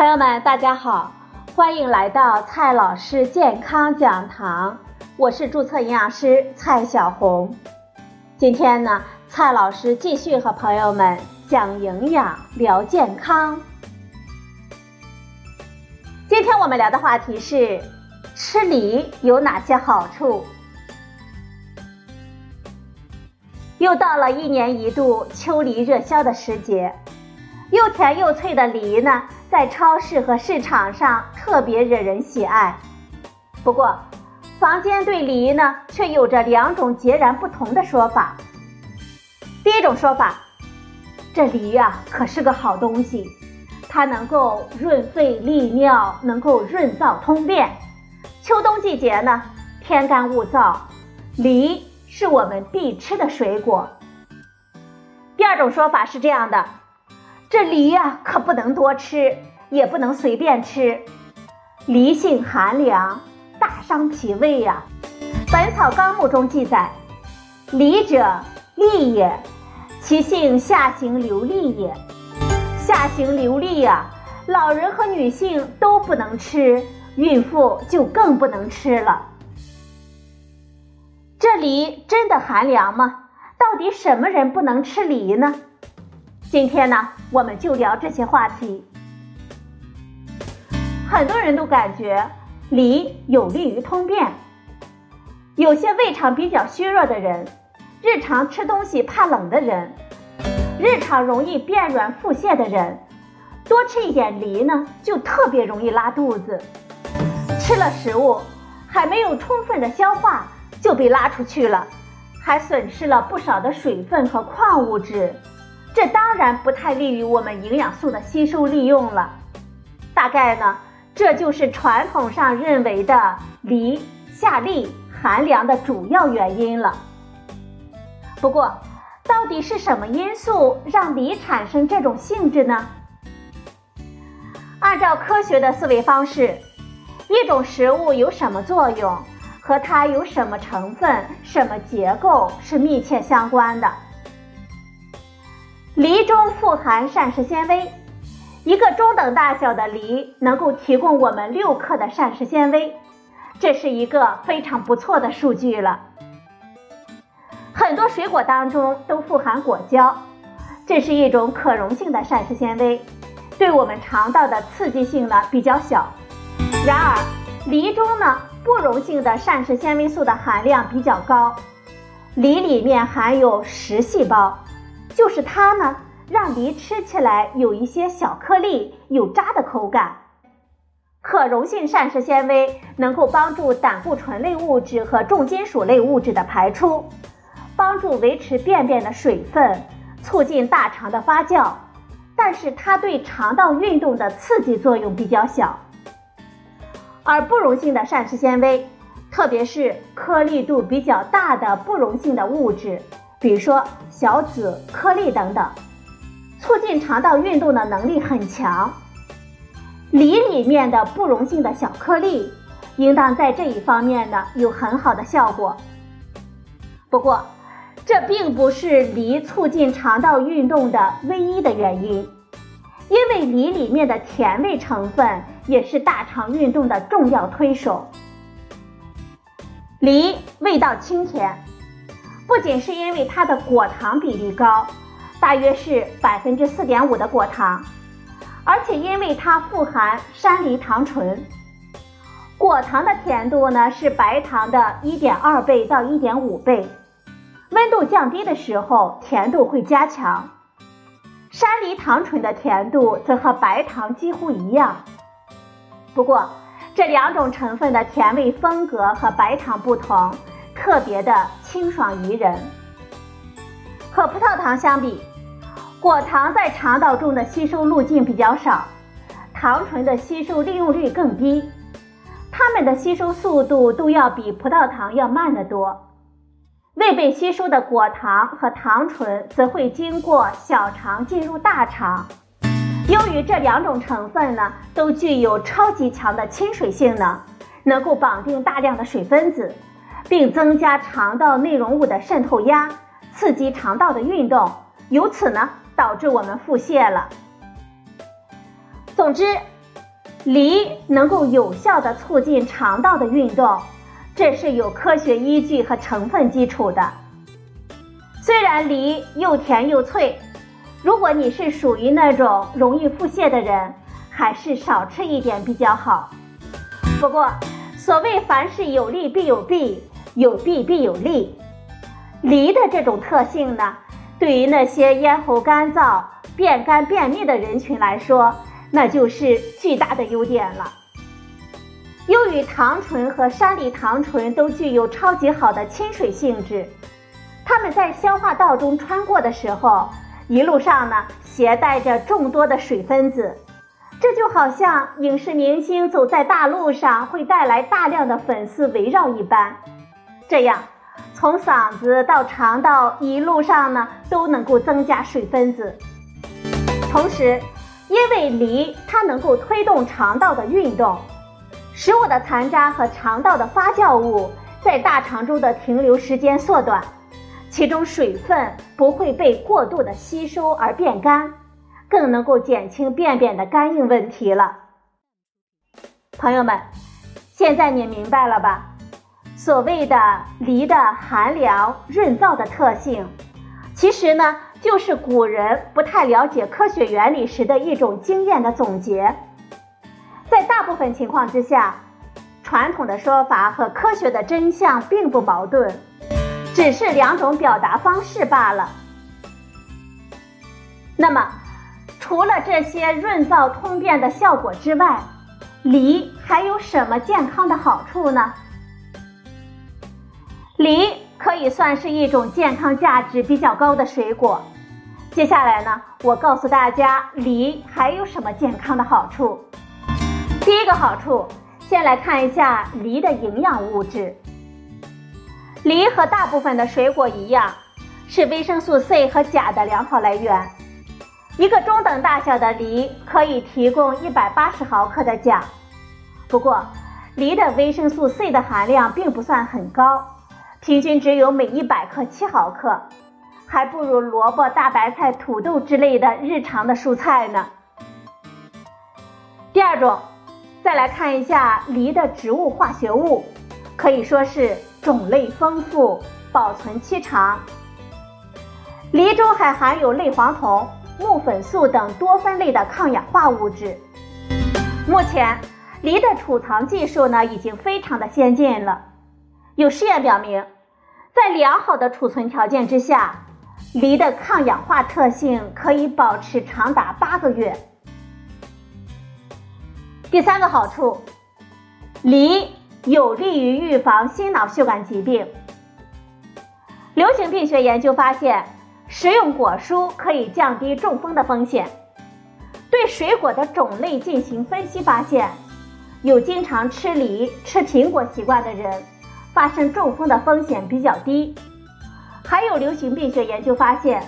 朋友们，大家好，欢迎来到蔡老师健康讲堂，我是注册营养师蔡小红。今天呢，蔡老师继续和朋友们讲营养、聊健康。今天我们聊的话题是吃梨有哪些好处？又到了一年一度秋梨热销的时节，又甜又脆的梨呢，在超市和市场上特别惹人喜爱。不过，坊间对梨呢，却有着两种截然不同的说法。第一种说法，这梨呀可是个好东西，它能够润肺利尿，能够润燥通便。秋冬季节呢，天干物燥，梨。是我们必吃的水果。第二种说法是这样的：这梨呀，可不能多吃，也不能随便吃。梨性寒凉，大伤脾胃呀。《本草纲目》中记载：梨者，利也，其性下行流利也。下行流利呀，老人和女性都不能吃，孕妇就更不能吃了。这梨真的寒凉吗？到底什么人不能吃梨呢？今天呢，我们就聊这些话题。很多人都感觉梨有利于通便，有些胃肠比较虚弱的人，日常吃东西怕冷的人，日常容易便软腹泻的人，多吃一点梨呢，就特别容易拉肚子。吃了食物还没有充分的消化。就被拉出去了，还损失了不少的水分和矿物质，这当然不太利于我们营养素的吸收利用了。大概呢，这就是传统上认为的梨下利寒凉的主要原因了。不过，到底是什么因素让梨产生这种性质呢？按照科学的思维方式，一种食物有什么作用？和它有什么成分、什么结构是密切相关的。梨中富含膳食纤维，一个中等大小的梨能够提供我们六克的膳食纤维，这是一个非常不错的数据了。很多水果当中都富含果胶，这是一种可溶性的膳食纤维，对我们肠道的刺激性呢比较小。然而，梨中呢。不溶性的膳食纤维素的含量比较高，梨里面含有实细胞，就是它呢，让梨吃起来有一些小颗粒、有渣的口感。可溶性膳食纤维能够帮助胆固醇类物质和重金属类物质的排出，帮助维持便便的水分，促进大肠的发酵，但是它对肠道运动的刺激作用比较小。而不溶性的膳食纤维，特别是颗粒度比较大的不溶性的物质，比如说小籽颗粒等等，促进肠道运动的能力很强。梨里面的不溶性的小颗粒，应当在这一方面呢有很好的效果。不过，这并不是梨促进肠道运动的唯一的原因。因为梨里面的甜味成分也是大肠运动的重要推手。梨味道清甜，不仅是因为它的果糖比例高，大约是百分之四点五的果糖，而且因为它富含山梨糖醇，果糖的甜度呢是白糖的一点二倍到一点五倍，温度降低的时候甜度会加强。山梨糖醇的甜度则和白糖几乎一样，不过这两种成分的甜味风格和白糖不同，特别的清爽宜人。和葡萄糖相比，果糖在肠道中的吸收路径比较少，糖醇的吸收利用率更低，它们的吸收速度都要比葡萄糖要慢得多。未被吸收的果糖和糖醇则会经过小肠进入大肠。由于这两种成分呢都具有超级强的亲水性能，能够绑定大量的水分子，并增加肠道内容物的渗透压，刺激肠道的运动，由此呢导致我们腹泻了。总之，梨能够有效的促进肠道的运动，这是有科学依据和成分基础的。虽然梨又甜又脆，如果你是属于那种容易腹泻的人，还是少吃一点比较好。不过，所谓凡事有利必有弊，有弊必有利。梨的这种特性呢，对于那些咽喉干燥、便干便秘的人群来说，那就是巨大的优点了。由于糖醇和山梨糖醇都具有超级好的亲水性质，它们在消化道中穿过的时候，一路上呢携带着众多的水分子。这就好像影视明星走在大路上会带来大量的粉丝围绕一般，这样从嗓子到肠道一路上呢都能够增加水分子。同时，因为梨它能够推动肠道的运动，食物的残渣和肠道的发酵物在大肠中的停留时间缩短，其中水分不会被过度的吸收而变干。更能够减轻便便的干硬问题了。朋友们，现在你明白了吧？所谓的梨的寒凉润燥的特性，其实呢，就是古人不太了解科学原理时的一种经验的总结。在大部分情况之下，传统的说法和科学的真相并不矛盾，只是两种表达方式罢了。那么。除了这些润燥通便的效果之外，梨还有什么健康的好处呢？梨可以算是一种健康价值比较高的水果。接下来呢，我告诉大家梨还有什么健康的好处。第一个好处，先来看一下梨的营养物质。梨和大部分的水果一样，是维生素 C 和钾的良好来源。一个中等大小的梨可以提供一百八十毫克的钾，不过梨的维生素 C 的含量并不算很高，平均只有每一百克七毫克，还不如萝卜、大白菜、土豆之类的日常的蔬菜呢。第二种，再来看一下梨的植物化学物，可以说是种类丰富，保存期长。梨中还含有类黄酮。木粉素等多酚类的抗氧化物质。目前，梨的储藏技术呢已经非常的先进了。有试验表明，在良好的储存条件之下，梨的抗氧化特性可以保持长达八个月。第三个好处，梨有利于预防心脑血管疾病。流行病学研究发现。食用果蔬可以降低中风的风险。对水果的种类进行分析，发现有经常吃梨、吃苹果习惯的人，发生中风的风险比较低。还有流行病学研究发现，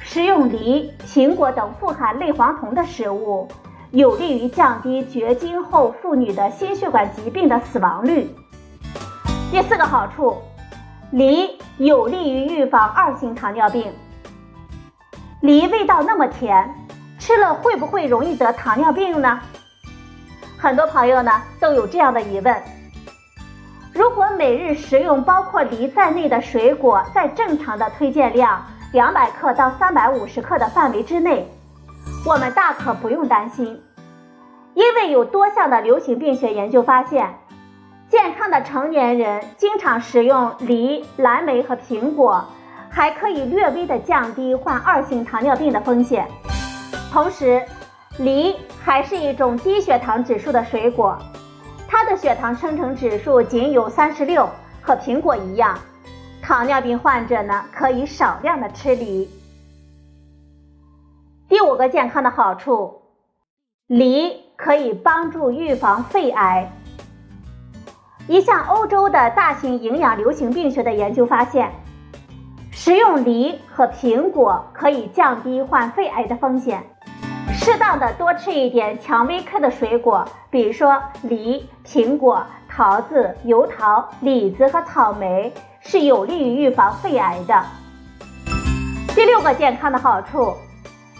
食用梨、苹果等富含类黄酮的食物，有利于降低绝经后妇女的心血管疾病的死亡率。第四个好处。梨有利于预防二型糖尿病。梨味道那么甜，吃了会不会容易得糖尿病呢？很多朋友呢都有这样的疑问。如果每日食用包括梨在内的水果在正常的推荐量两百克到三百五十克的范围之内，我们大可不用担心，因为有多项的流行病学研究发现。健康的成年人经常食用梨、蓝莓和苹果，还可以略微的降低患二型糖尿病的风险。同时，梨还是一种低血糖指数的水果，它的血糖生成指数仅有三十六，和苹果一样。糖尿病患者呢，可以少量的吃梨。第五个健康的好处，梨可以帮助预防肺癌。一项欧洲的大型营养流行病学的研究发现，食用梨和苹果可以降低患肺癌的风险。适当的多吃一点蔷薇科的水果，比如说梨、苹果、桃子、油桃、李子和草莓，是有利于预防肺癌的。第六个健康的好处，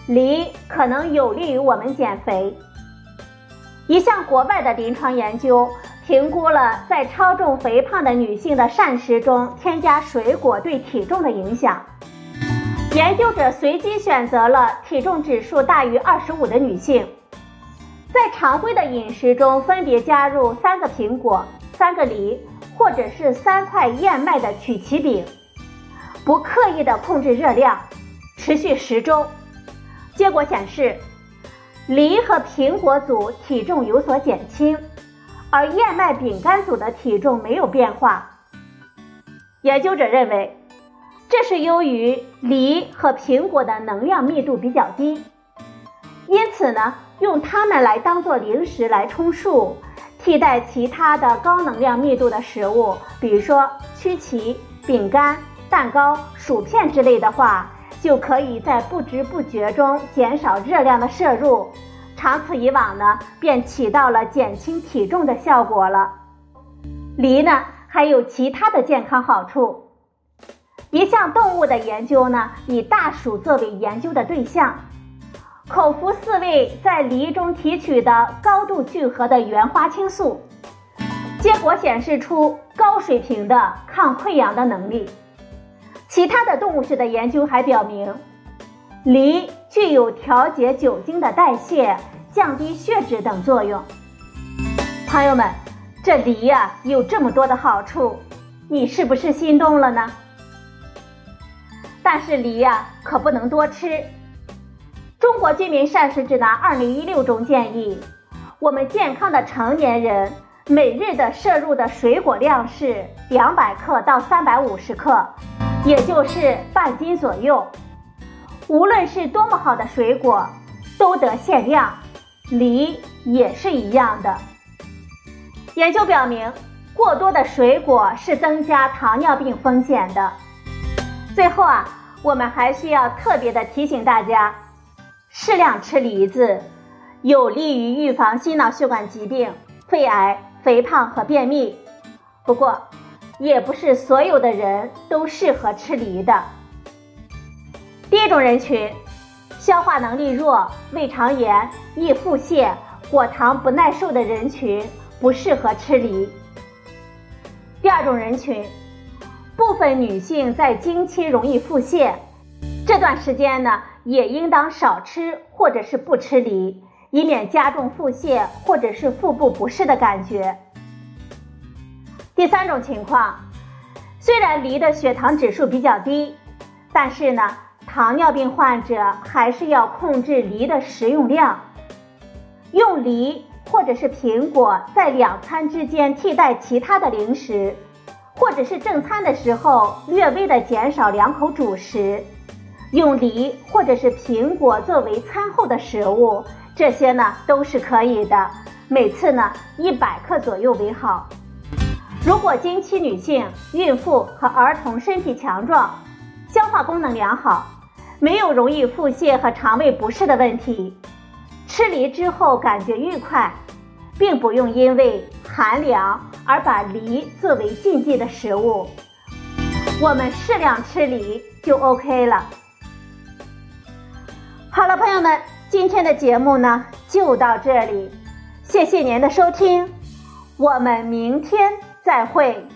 梨可能有利于我们减肥。一项国外的临床研究评估了在超重肥胖的女性的膳食中添加水果对体重的影响。研究者随机选择了体重指数大于二十五的女性，在常规的饮食中分别加入三个苹果、三个梨，或者是三块燕麦的曲奇饼，不刻意的控制热量，持续十周。结果显示，梨和苹果组体重有所减轻，而燕麦饼干组的体重没有变化。研究者认为。这是由于梨和苹果的能量密度比较低，因此呢，用它们来当做零食来充数，替代其他的高能量密度的食物，比如说曲奇、饼干、蛋糕、薯片之类的话，就可以在不知不觉中减少热量的摄入，长此以往呢，便起到了减轻体重的效果了。梨呢，还有其他的健康好处。一项动物的研究呢，以大鼠作为研究的对象，口服四味在梨中提取的高度聚合的原花青素，结果显示出高水平的抗溃疡的能力。其他的动物学的研究还表明，梨具有调节酒精的代谢、降低血脂等作用。朋友们，这梨呀有这么多的好处，你是不是心动了呢？但是梨呀，可不能多吃。《中国居民膳食指南（二零一六）》中建议，我们健康的成年人每日的摄入的水果量是两百克到三百五十克，也就是半斤左右。无论是多么好的水果，都得限量，梨也是一样的。研究表明，过多的水果是增加糖尿病风险的。最后啊，我们还需要特别的提醒大家，适量吃梨子，有利于预防心脑血管疾病、肺癌、肥胖和便秘。不过，也不是所有的人都适合吃梨的。第一种人群，消化能力弱、胃肠炎、易腹泻、果糖不耐受的人群不适合吃梨。第二种人群。部分女性在经期容易腹泻，这段时间呢，也应当少吃或者是不吃梨，以免加重腹泻或者是腹部不适的感觉。第三种情况，虽然梨的血糖指数比较低，但是呢，糖尿病患者还是要控制梨的食用量，用梨或者是苹果在两餐之间替代其他的零食。或者是正餐的时候，略微的减少两口主食，用梨或者是苹果作为餐后的食物，这些呢都是可以的。每次呢一百克左右为好。如果经期女性、孕妇和儿童身体强壮，消化功能良好，没有容易腹泻和肠胃不适的问题，吃梨之后感觉愉快，并不用因为寒凉。而把梨作为禁忌的食物，我们适量吃梨就 OK 了。好了，朋友们，今天的节目呢就到这里，谢谢您的收听，我们明天再会。